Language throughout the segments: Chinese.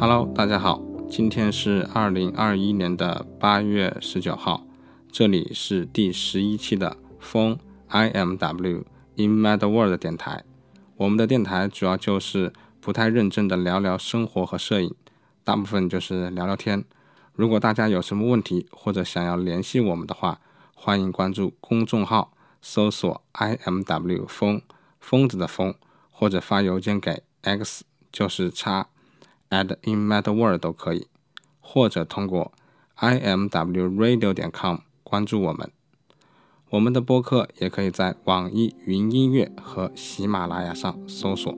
Hello，大家好，今天是二零二一年的八月十九号，这里是第十一期的风 I M W in Mad World 电台。我们的电台主要就是不太认真的聊聊生活和摄影，大部分就是聊聊天。如果大家有什么问题或者想要联系我们的话，欢迎关注公众号，搜索 I M W 风疯子的疯，或者发邮件给 x 就是叉。at in mad world 都可以，或者通过 i m w radio 点 com 关注我们。我们的播客也可以在网易云音乐和喜马拉雅上搜索。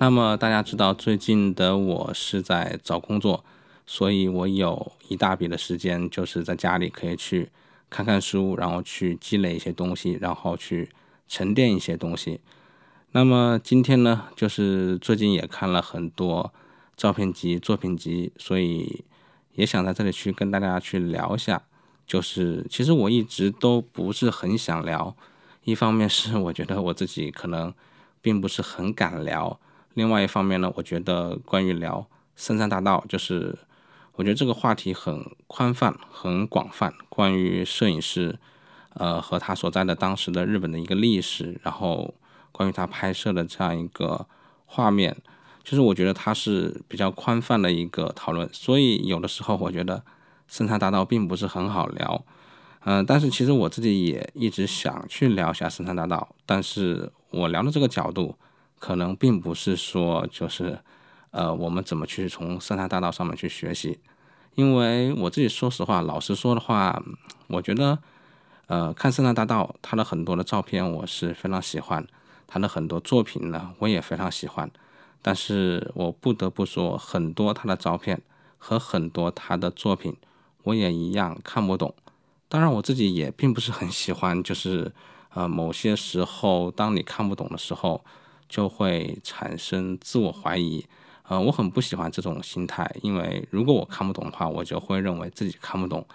那么大家知道，最近的我是在找工作，所以我有一大笔的时间，就是在家里可以去看看书，然后去积累一些东西，然后去沉淀一些东西。那么今天呢，就是最近也看了很多照片集、作品集，所以也想在这里去跟大家去聊一下。就是其实我一直都不是很想聊，一方面是 我觉得我自己可能并不是很敢聊。另外一方面呢，我觉得关于聊深山大道，就是我觉得这个话题很宽泛、很广泛。关于摄影师，呃，和他所在的当时的日本的一个历史，然后关于他拍摄的这样一个画面，就是我觉得它是比较宽泛的一个讨论。所以有的时候我觉得深山大道并不是很好聊，嗯，但是其实我自己也一直想去聊一下深山大道，但是我聊的这个角度。可能并不是说就是，呃，我们怎么去从生态大道上面去学习？因为我自己说实话，老实说的话，我觉得，呃，看圣诞大道，他的很多的照片我是非常喜欢，他的很多作品呢，我也非常喜欢。但是我不得不说，很多他的照片和很多他的作品，我也一样看不懂。当然，我自己也并不是很喜欢，就是呃，某些时候当你看不懂的时候。就会产生自我怀疑，呃，我很不喜欢这种心态，因为如果我看不懂的话，我就会认为自己看不懂。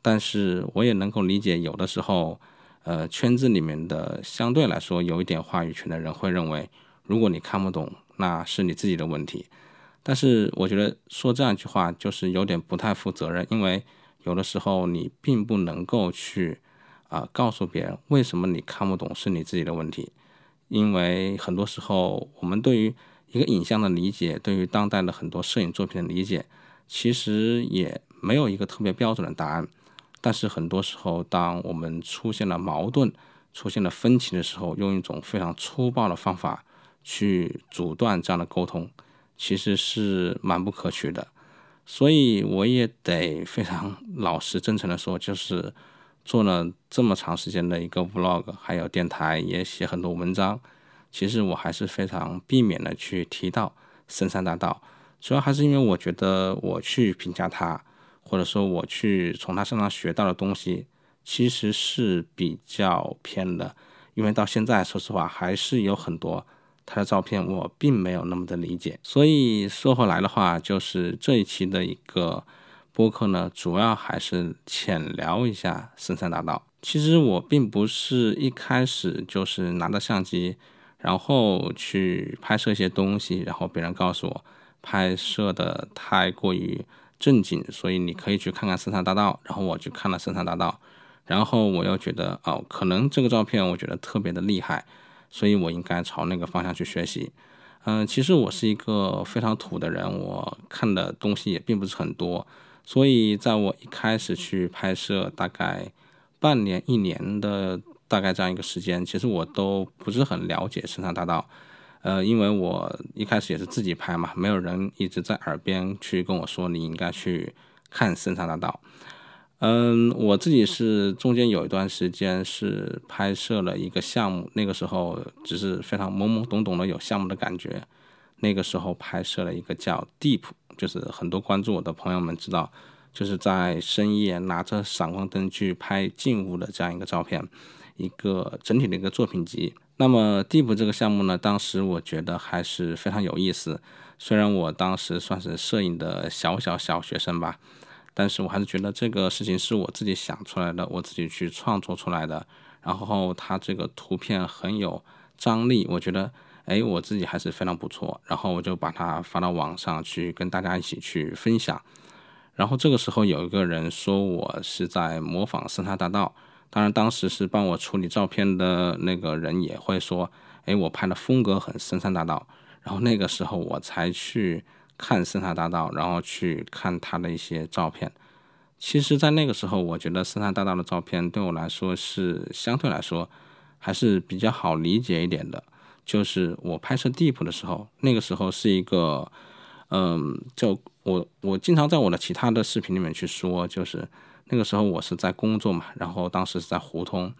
但是我也能够理解，有的时候，呃，圈子里面的相对来说有一点话语权的人会认为，如果你看不懂，那是你自己的问题。但是我觉得说这样一句话就是有点不太负责任，因为有的时候你并不能够去啊告诉别人为什么你看不懂是你自己的问题。因为很多时候，我们对于一个影像的理解，对于当代的很多摄影作品的理解，其实也没有一个特别标准的答案。但是很多时候，当我们出现了矛盾、出现了分歧的时候，用一种非常粗暴的方法去阻断这样的沟通，其实是蛮不可取的。所以我也得非常老实、真诚的说，就是。做了这么长时间的一个 vlog，还有电台，也写很多文章。其实我还是非常避免的去提到深山大道，主要还是因为我觉得我去评价他，或者说我去从他身上学到的东西，其实是比较偏的。因为到现在，说实话，还是有很多他的照片我并没有那么的理解。所以说回来的话，就是这一期的一个。播客呢，主要还是浅聊一下深山大道。其实我并不是一开始就是拿着相机，然后去拍摄一些东西，然后别人告诉我拍摄的太过于正经，所以你可以去看看深山大道。然后我去看了深山大道，然后我又觉得哦，可能这个照片我觉得特别的厉害，所以我应该朝那个方向去学习。嗯，其实我是一个非常土的人，我看的东西也并不是很多。所以，在我一开始去拍摄，大概半年、一年的大概这样一个时间，其实我都不是很了解深山大道。呃，因为我一开始也是自己拍嘛，没有人一直在耳边去跟我说你应该去看深山大道。嗯，我自己是中间有一段时间是拍摄了一个项目，那个时候只是非常懵懵懂懂的有项目的感觉。那个时候拍摄了一个叫 Deep，就是很多关注我的朋友们知道，就是在深夜拿着闪光灯去拍静物的这样一个照片，一个整体的一个作品集。那么 Deep 这个项目呢，当时我觉得还是非常有意思。虽然我当时算是摄影的小小小学生吧。但是我还是觉得这个事情是我自己想出来的，我自己去创作出来的。然后它这个图片很有张力，我觉得，哎，我自己还是非常不错。然后我就把它发到网上去跟大家一起去分享。然后这个时候有一个人说我是在模仿深山大道，当然当时是帮我处理照片的那个人也会说，哎，我拍的风格很深山大道。然后那个时候我才去。看深山大道，然后去看他的一些照片。其实，在那个时候，我觉得深山大道的照片对我来说是相对来说还是比较好理解一点的。就是我拍摄 Deep 的时候，那个时候是一个，嗯，就我我经常在我的其他的视频里面去说，就是那个时候我是在工作嘛，然后当时是在胡同，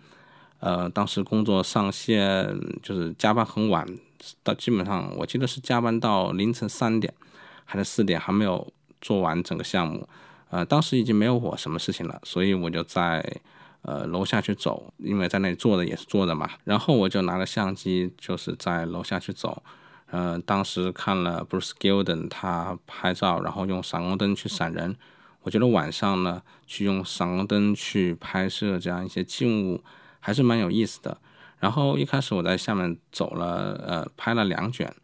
呃，当时工作上线就是加班很晚，到基本上我记得是加班到凌晨三点。还是四点还没有做完整个项目，呃，当时已经没有我什么事情了，所以我就在呃楼下去走，因为在那里坐着也是坐着嘛。然后我就拿着相机，就是在楼下去走。呃，当时看了 Bruce Gilden 他拍照，然后用闪光灯去闪人，我觉得晚上呢去用闪光灯去拍摄这样一些静物还是蛮有意思的。然后一开始我在下面走了，呃，拍了两卷。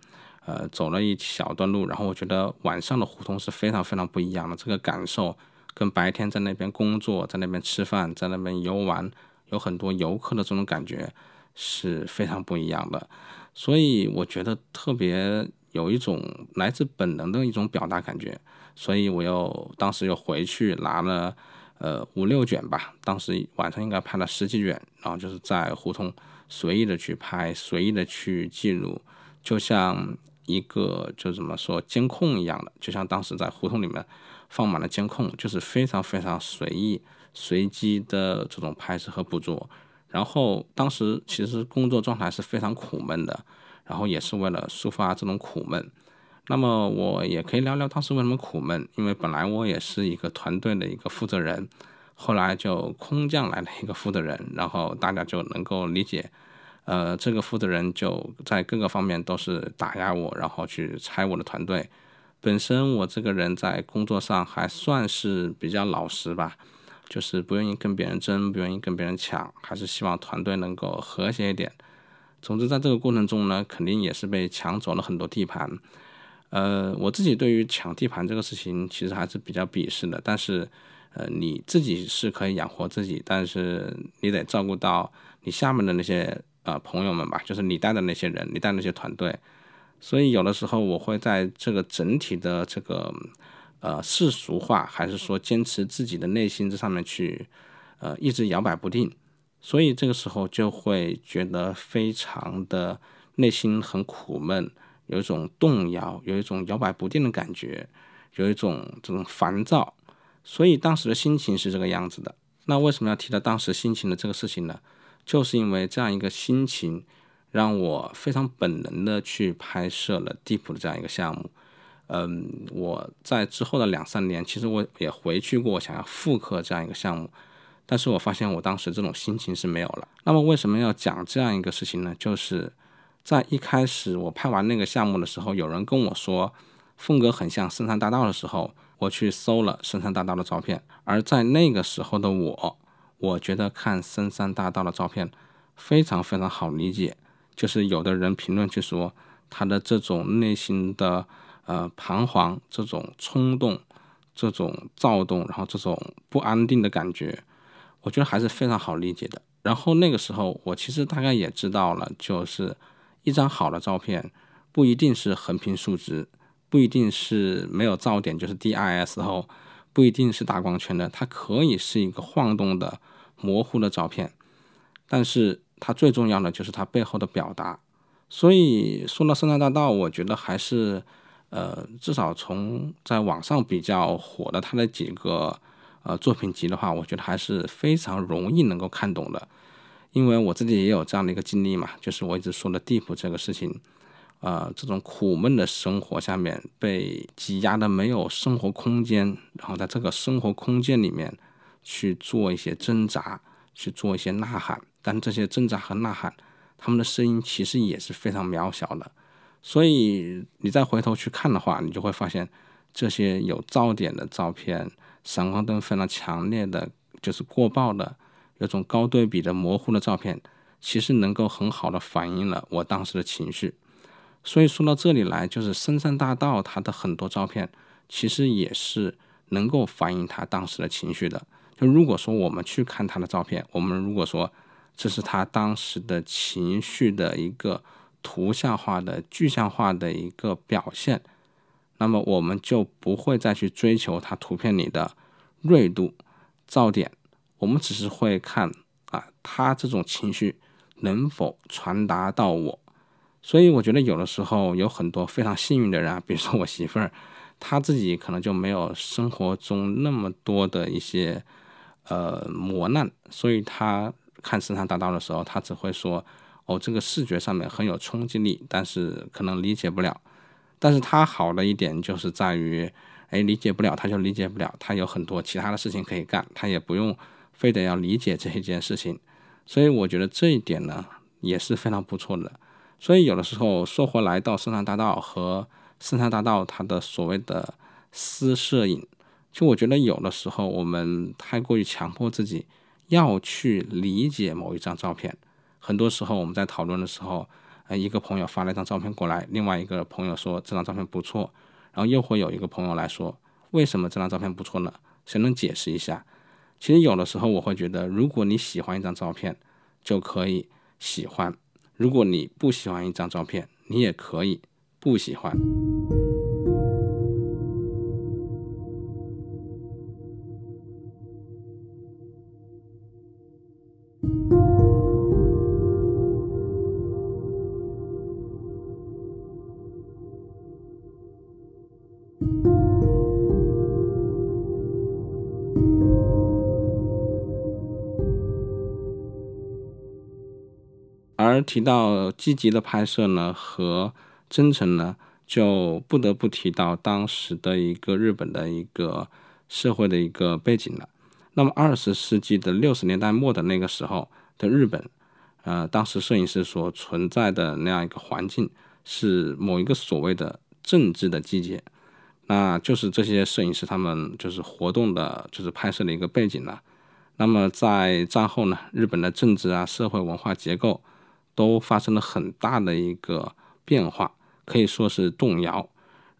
呃，走了一小段路，然后我觉得晚上的胡同是非常非常不一样的，这个感受跟白天在那边工作、在那边吃饭、在那边游玩，有很多游客的这种感觉是非常不一样的。所以我觉得特别有一种来自本能的一种表达感觉。所以我又当时又回去拿了呃五六卷吧，当时晚上应该拍了十几卷，然后就是在胡同随意的去拍，随意的去记录，就像。一个就怎么说监控一样的，就像当时在胡同里面放满了监控，就是非常非常随意、随机的这种拍摄和捕捉。然后当时其实工作状态是非常苦闷的，然后也是为了抒发这种苦闷。那么我也可以聊聊当时为什么苦闷，因为本来我也是一个团队的一个负责人，后来就空降来了一个负责人，然后大家就能够理解。呃，这个负责人就在各个方面都是打压我，然后去拆我的团队。本身我这个人在工作上还算是比较老实吧，就是不愿意跟别人争，不愿意跟别人抢，还是希望团队能够和谐一点。总之，在这个过程中呢，肯定也是被抢走了很多地盘。呃，我自己对于抢地盘这个事情其实还是比较鄙视的。但是，呃，你自己是可以养活自己，但是你得照顾到你下面的那些。呃，朋友们吧，就是你带的那些人，你带那些团队，所以有的时候我会在这个整体的这个呃世俗化，还是说坚持自己的内心这上面去，呃，一直摇摆不定，所以这个时候就会觉得非常的内心很苦闷，有一种动摇，有一种摇摆不定的感觉，有一种这种烦躁，所以当时的心情是这个样子的。那为什么要提到当时心情的这个事情呢？就是因为这样一个心情，让我非常本能的去拍摄了 Deep 的这样一个项目。嗯，我在之后的两三年，其实我也回去过，想要复刻这样一个项目，但是我发现我当时这种心情是没有了。那么为什么要讲这样一个事情呢？就是在一开始我拍完那个项目的时候，有人跟我说风格很像深山大道的时候，我去搜了深山大道的照片，而在那个时候的我。我觉得看深山大道的照片非常非常好理解，就是有的人评论去说他的这种内心的呃彷徨、这种冲动、这种躁动，然后这种不安定的感觉，我觉得还是非常好理解的。然后那个时候我其实大概也知道了，就是一张好的照片不一定是横平竖直，不一定是没有噪点，就是 DIS 后。不一定是大光圈的，它可以是一个晃动的、模糊的照片，但是它最重要的就是它背后的表达。所以说到深山大道，我觉得还是，呃，至少从在网上比较火的它的几个呃作品集的话，我觉得还是非常容易能够看懂的。因为我自己也有这样的一个经历嘛，就是我一直说的地铺这个事情，呃，这种苦闷的生活下面被挤压的没有生活空间，然后在这个生活空间里面去做一些挣扎，去做一些呐喊，但这些挣扎和呐喊，他们的声音其实也是非常渺小的。所以你再回头去看的话，你就会发现这些有噪点的照片，闪光灯非常强烈的，就是过曝的。有种高对比的模糊的照片，其实能够很好的反映了我当时的情绪。所以说到这里来，就是深山大道它的很多照片，其实也是能够反映他当时的情绪的。就如果说我们去看他的照片，我们如果说这是他当时的情绪的一个图像化的、具象化的一个表现，那么我们就不会再去追求他图片里的锐度、噪点。我们只是会看啊，他这种情绪能否传达到我，所以我觉得有的时候有很多非常幸运的人啊，比如说我媳妇儿，她自己可能就没有生活中那么多的一些呃磨难，所以她看《深山大道》的时候，她只会说哦，这个视觉上面很有冲击力，但是可能理解不了。但是她好的一点就是在于，哎，理解不了，她就理解不了，她有很多其他的事情可以干，她也不用。非得要理解这一件事情，所以我觉得这一点呢也是非常不错的。所以有的时候说回来到深山大道和深山大道它的所谓的私摄影，就我觉得有的时候我们太过于强迫自己要去理解某一张照片。很多时候我们在讨论的时候，呃，一个朋友发了一张照片过来，另外一个朋友说这张照片不错，然后又会有一个朋友来说为什么这张照片不错呢？谁能解释一下？其实有的时候我会觉得，如果你喜欢一张照片，就可以喜欢；如果你不喜欢一张照片，你也可以不喜欢。而提到积极的拍摄呢和真诚呢，就不得不提到当时的一个日本的一个社会的一个背景了。那么二十世纪的六十年代末的那个时候的日本，呃，当时摄影师所存在的那样一个环境，是某一个所谓的政治的季节，那就是这些摄影师他们就是活动的，就是拍摄的一个背景了。那么在战后呢，日本的政治啊、社会文化结构。都发生了很大的一个变化，可以说是动摇。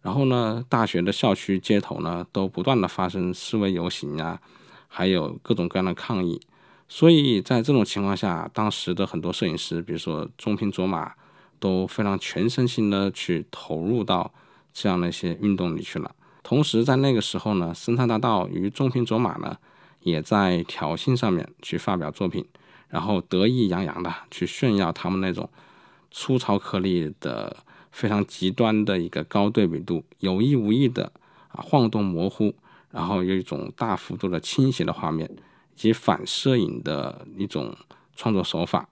然后呢，大学的校区街头呢，都不断的发生示威游行啊，还有各种各样的抗议。所以在这种情况下，当时的很多摄影师，比如说中平卓马，都非常全身心的去投入到这样的一些运动里去了。同时，在那个时候呢，森山大道与中平卓马呢，也在挑衅上面去发表作品。然后得意洋洋的去炫耀他们那种粗糙颗粒的非常极端的一个高对比度，有意无意的啊晃动模糊，然后有一种大幅度的倾斜的画面，以及反摄影的一种创作手法，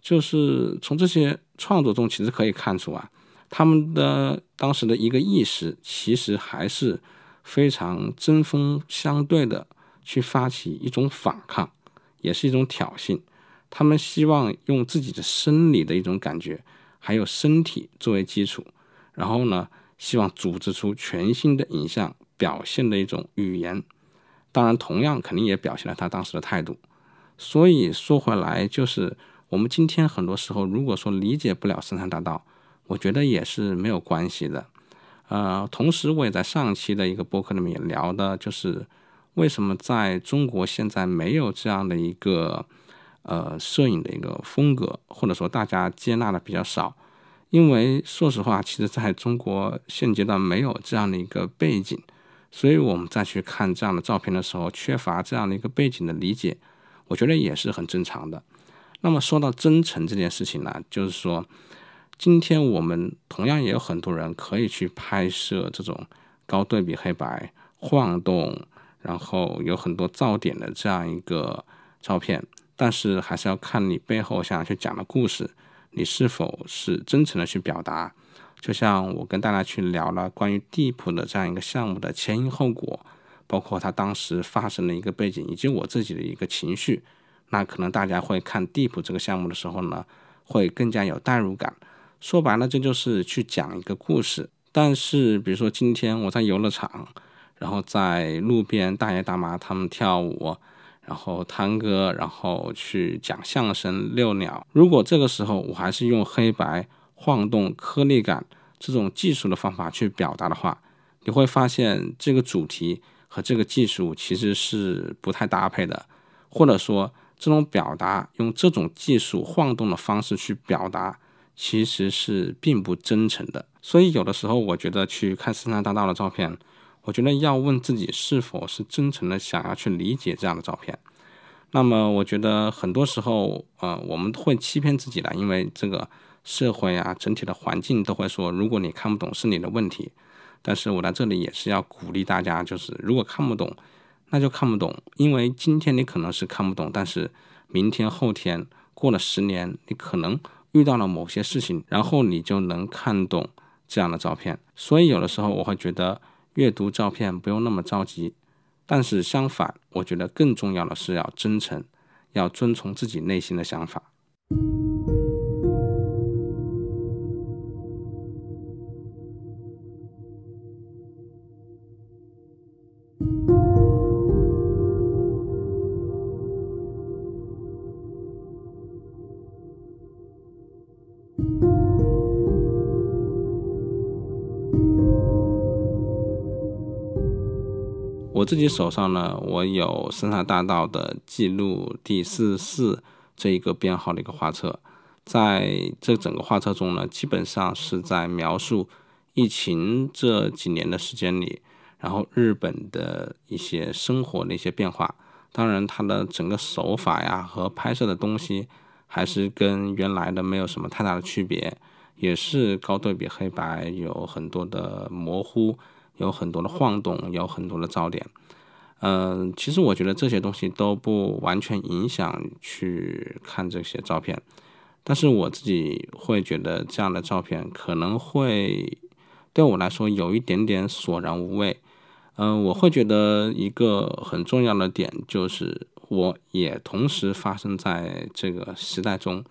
就是从这些创作中其实可以看出啊，他们的当时的一个意识其实还是非常针锋相对的去发起一种反抗，也是一种挑衅。他们希望用自己的生理的一种感觉，还有身体作为基础，然后呢，希望组织出全新的影像表现的一种语言。当然，同样肯定也表现了他当时的态度。所以说回来，就是我们今天很多时候，如果说理解不了深山大道，我觉得也是没有关系的。呃，同时我也在上期的一个播客里面聊的，就是为什么在中国现在没有这样的一个。呃，摄影的一个风格，或者说大家接纳的比较少，因为说实话，其实在中国现阶段没有这样的一个背景，所以我们再去看这样的照片的时候，缺乏这样的一个背景的理解，我觉得也是很正常的。那么说到真诚这件事情呢，就是说，今天我们同样也有很多人可以去拍摄这种高对比黑白、晃动，然后有很多噪点的这样一个照片，但是还是要看你背后想要去讲的故事，你是否是真诚的去表达。就像我跟大家去聊了关于地普的这样一个项目的前因后果，包括它当时发生的一个背景，以及我自己的一个情绪，那可能大家会看地普这个项目的时候呢，会更加有代入感。说白了，这就是去讲一个故事。但是，比如说今天我在游乐场，然后在路边大爷大妈他们跳舞，然后弹歌，然后去讲相声、遛鸟。如果这个时候我还是用黑白。晃动颗粒感这种技术的方法去表达的话，你会发现这个主题和这个技术其实是不太搭配的，或者说这种表达用这种技术晃动的方式去表达，其实是并不真诚的。所以有的时候我觉得去看深山大道的照片，我觉得要问自己是否是真诚的想要去理解这样的照片。那么我觉得很多时候，呃，我们会欺骗自己的，因为这个。社会啊，整体的环境都会说，如果你看不懂是你的问题。但是我在这里也是要鼓励大家，就是如果看不懂，那就看不懂，因为今天你可能是看不懂，但是明天、后天过了十年，你可能遇到了某些事情，然后你就能看懂这样的照片。所以有的时候我会觉得阅读照片不用那么着急，但是相反，我觉得更重要的是要真诚，要遵从自己内心的想法。我自己手上呢，我有深海大道的记录第四四这一个编号的一个画册，在这整个画册中呢，基本上是在描述疫情这几年的时间里，然后日本的一些生活的一些变化。当然，它的整个手法呀和拍摄的东西还是跟原来的没有什么太大的区别，也是高对比黑白，有很多的模糊。有很多的晃动，有很多的噪点，嗯，其实我觉得这些东西都不完全影响去看这些照片，但是我自己会觉得这样的照片可能会对我来说有一点点索然无味，嗯，我会觉得一个很重要的点就是我也同时发生在这个时代中，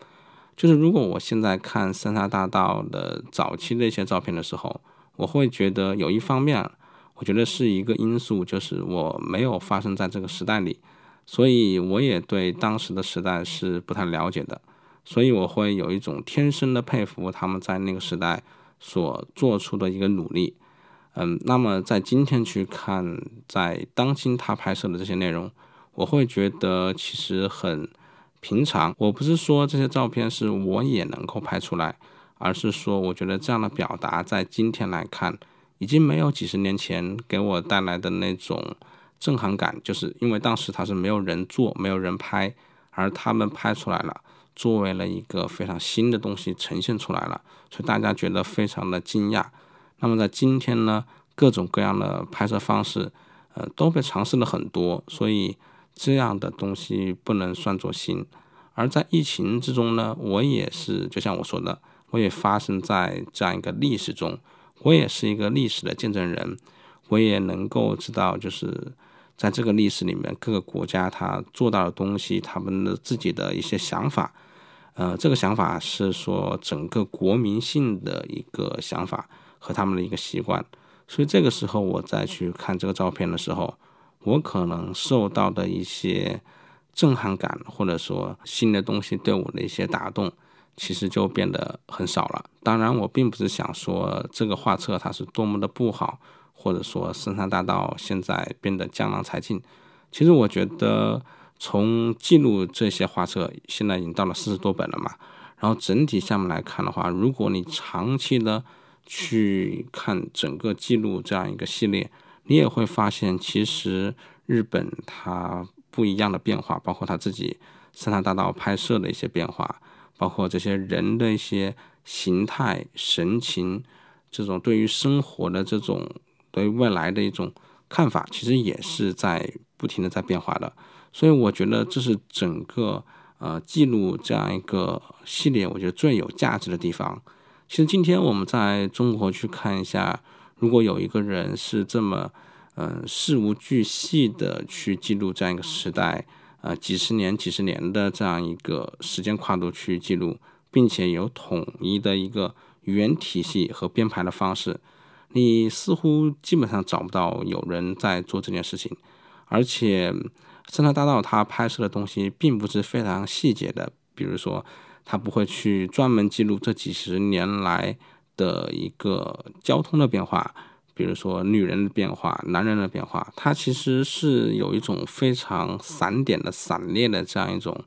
就是如果我现在看三沙大道的早期的一些照片的时候。我会觉得有一方面，我觉得是一个因素，就是我没有发生在这个时代里，所以我也对当时的时代是不太了解的，所以我会有一种天生的佩服他们在那个时代所做出的一个努力。嗯，那么在今天去看，在当今他拍摄的这些内容，我会觉得其实很平常。我不是说这些照片是我也能够拍出来。而是说，我觉得这样的表达在今天来看，已经没有几十年前给我带来的那种震撼感。就是因为当时它是没有人做，没有人拍，而他们拍出来了，作为了一个非常新的东西呈现出来了，所以大家觉得非常的惊讶。那么在今天呢，各种各样的拍摄方式，呃，都被尝试了很多，所以这样的东西不能算作新。而在疫情之中呢，我也是，就像我说的。我也发生在这样一个历史中，我也是一个历史的见证人，我也能够知道，就是在这个历史里面，各个国家他做到的东西，他们的自己的一些想法，呃，这个想法是说整个国民性的一个想法和他们的一个习惯，所以这个时候我再去看这个照片的时候，我可能受到的一些震撼感，或者说新的东西对我的一些打动。其实就变得很少了。当然，我并不是想说这个画册它是多么的不好，或者说深山大道现在变得江郎才尽。其实我觉得，从记录这些画册，现在已经到了四十多本了嘛。然后整体下面来看的话，如果你长期的去看整个记录这样一个系列，你也会发现，其实日本它不一样的变化，包括他自己深山大道拍摄的一些变化。包括这些人的一些形态、神情，这种对于生活的这种对未来的一种看法其实也是在不停的在变化的。所以我觉得这是整个呃记录这样一个系列，我觉得最有价值的地方。其实今天我们在中国去看一下，如果有一个人是这么嗯事无巨细的去记录这样一个时代，呃几十年几十年的这样一个时间跨度去记录，并且有统一的一个语言体系和编排的方式，你似乎基本上找不到有人在做这件事情，而且。深山大道他拍摄的东西并不是非常细节的，比如说他不会去专门记录这几十年来的一个交通的变化，比如说女人的变化、男人的变化，它其实是有一种非常散点的、散列的这样一种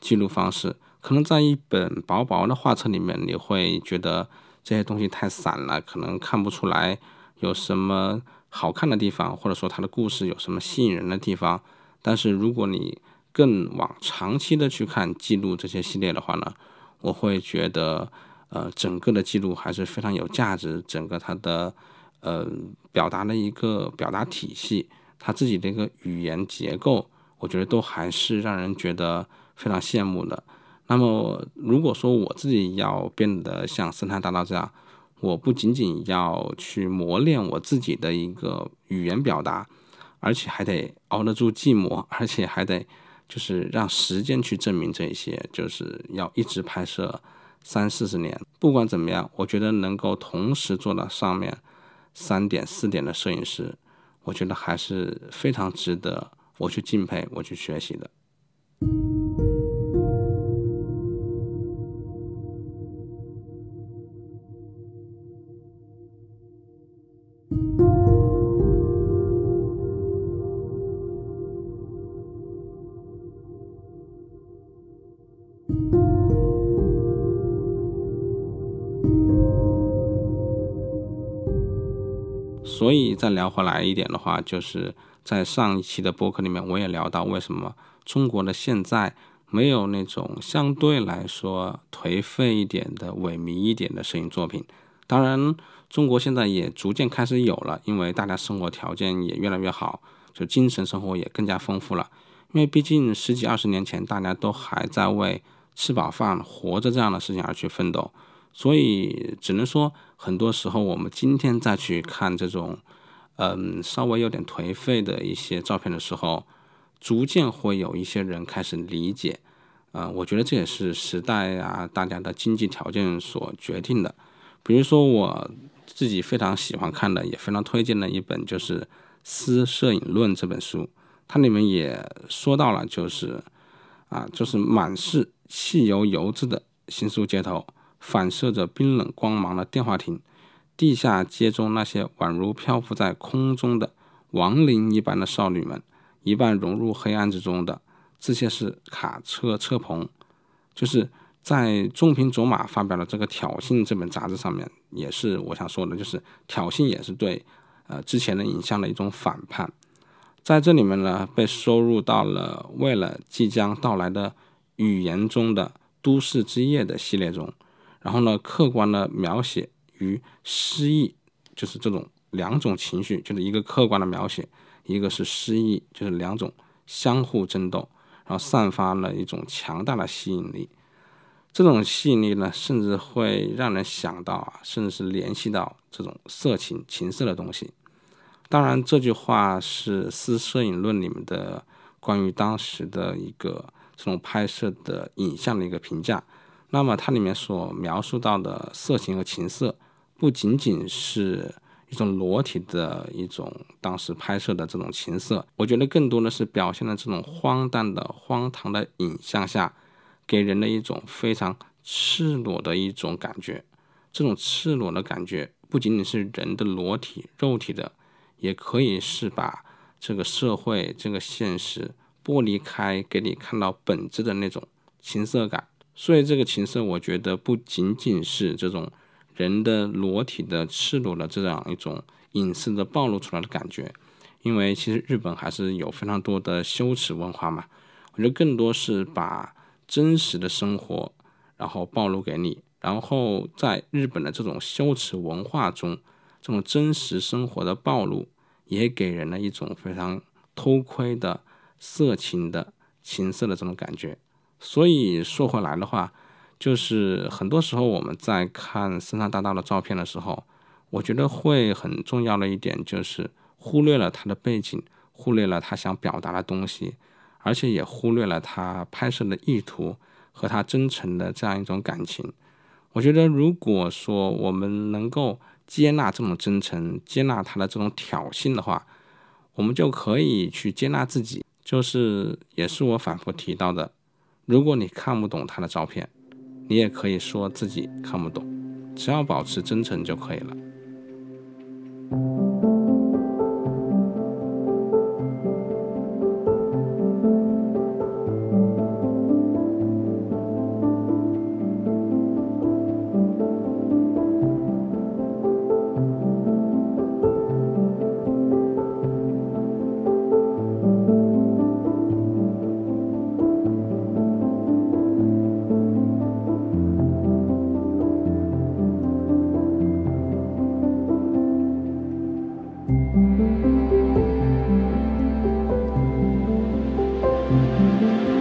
记录方式。可能在一本薄薄的画册里面，你会觉得这些东西太散了，可能看不出来有什么好看的地方，或者说他的故事有什么吸引人的地方。但是如果你更往长期的去看记录这些系列的话呢，我会觉得，呃，整个的记录还是非常有价值。整个它的，呃，表达的一个表达体系，他自己的一个语言结构，我觉得都还是让人觉得非常羡慕的。那么，如果说我自己要变得像森探大道这样，我不仅仅要去磨练我自己的一个语言表达。而且还得熬得住寂寞，而且还得就是让时间去证明这一些，就是要一直拍摄三四十年。不管怎么样，我觉得能够同时做到上面三点四点的摄影师，我觉得还是非常值得我去敬佩、我去学习的。再聊回来一点的话，就是在上一期的播客里面，我也聊到为什么中国的现在没有那种相对来说颓废一点的、萎靡一点的摄影作品。当然，中国现在也逐渐开始有了，因为大家生活条件也越来越好，就精神生活也更加丰富了。因为毕竟十几二十年前，大家都还在为吃饱饭、活着这样的事情而去奋斗。所以只能说，很多时候我们今天再去看这种，嗯，稍微有点颓废的一些照片的时候，逐渐会有一些人开始理解，嗯，我觉得这也是时代啊，大家的经济条件所决定的。比如说我自己非常喜欢看的，也非常推荐的一本就是《私摄影论》这本书，它里面也说到了，就是啊，就是满是汽油油渍的新宿街头。反射着冰冷光芒的电话亭，地下街中那些宛如漂浮在空中的亡灵一般的少女们，一半融入黑暗之中的这些是卡车车棚，就是在中平卓玛发表的这个挑衅这本杂志上面，也是我想说的，就是挑衅也是对呃之前的影像的一种反叛，在这里面呢被收入到了为了即将到来的语言中的都市之夜的系列中。然后呢，客观的描写与诗意，就是这种两种情绪，就是一个客观的描写，一个是诗意，就是两种相互争斗，然后散发了一种强大的吸引力。这种吸引力呢，甚至会让人想到啊，甚至是联系到这种色情、情色的东西。当然，这句话是《私摄影论》里面的关于当时的一个这种拍摄的影像的一个评价。那么它里面所描述到的色情和情色，不仅仅是一种裸体的一种当时拍摄的这种情色，我觉得更多的是表现了这种荒诞的、荒唐的影像下，给人的一种非常赤裸的一种感觉。这种赤裸的感觉，不仅仅是人的裸体、肉体的，也可以是把这个社会、这个现实剥离开，给你看到本质的那种情色感。所以这个情色，我觉得不仅仅是这种人的裸体的赤裸的这样一种隐私的暴露出来的感觉，因为其实日本还是有非常多的羞耻文化嘛。我觉得更多是把真实的生活，然后暴露给你，然后在日本的这种羞耻文化中，这种真实生活的暴露，也给人了一种非常偷窥的色情的情色的这种感觉。所以说回来的话，就是很多时候我们在看深山大道的照片的时候，我觉得会很重要的一点就是忽略了他的背景，忽略了他想表达的东西，而且也忽略了他拍摄的意图和他真诚的这样一种感情。我觉得，如果说我们能够接纳这种真诚，接纳他的这种挑衅的话，我们就可以去接纳自己。就是也是我反复提到的，如果你看不懂他的照片，你也可以说自己看不懂，只要保持真诚就可以了。好吧，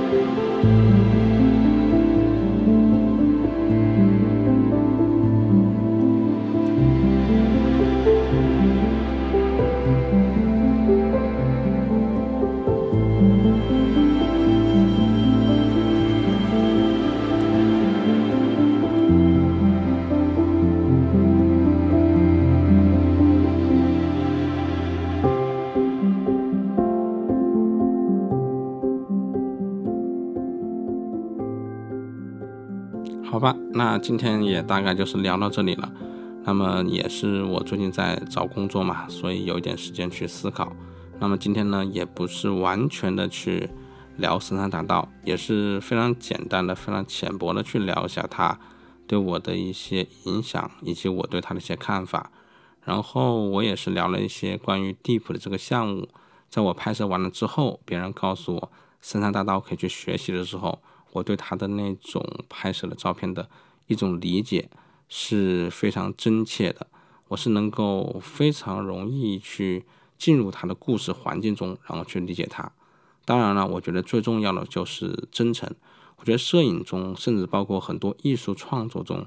那今天也大概就是聊到这里了。那么也是我最近在找工作嘛，所以有一点时间去思考。那么今天呢，也不是完全的去聊神山大道，也是非常简单的、非常浅薄的去聊一下他对我的一些影响，以及我对他的一些看法。然后我也是聊了一些关于 Deep 的这个项目，在我拍摄完了之后，别人告诉我神山大道可以去学习的时候。我对他的那种拍摄的照片的一种理解是非常真切的，我是能够非常容易去进入他的故事环境中，然后去理解他。当然了，我觉得最重要的就是真诚。我觉得摄影中，甚至包括很多艺术创作中，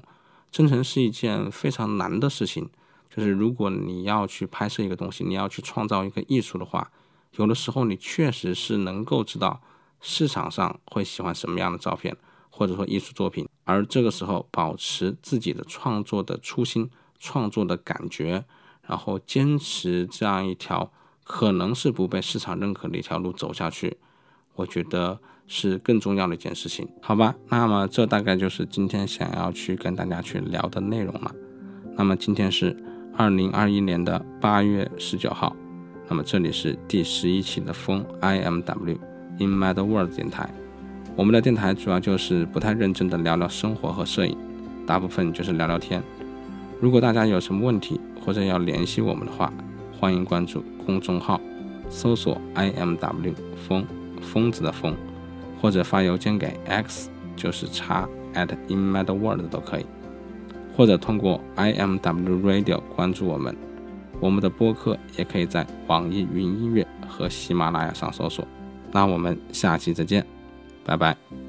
真诚是一件非常难的事情。就是如果你要去拍摄一个东西，你要去创造一个艺术的话，有的时候你确实是能够知道。市场上会喜欢什么样的照片，或者说艺术作品，而这个时候保持自己的创作的初心、创作的感觉，然后坚持这样一条可能是不被市场认可的一条路走下去，我觉得是更重要的一件事情，好吧？那么这大概就是今天想要去跟大家去聊的内容了。那么今天是二零二一年的八月十九号，那么这里是第十一期的风 I M W。In Mad World 电台，我们的电台主要就是不太认真的聊聊生活和摄影，大部分就是聊聊天。如果大家有什么问题或者要联系我们的话，欢迎关注公众号，搜索 I M W 疯疯子的疯，或者发邮件给 X 就是叉 at In Mad World 都可以，或者通过 I M W Radio 关注我们。我们的播客也可以在网易云音乐和喜马拉雅上搜索。那我们下期再见，拜拜。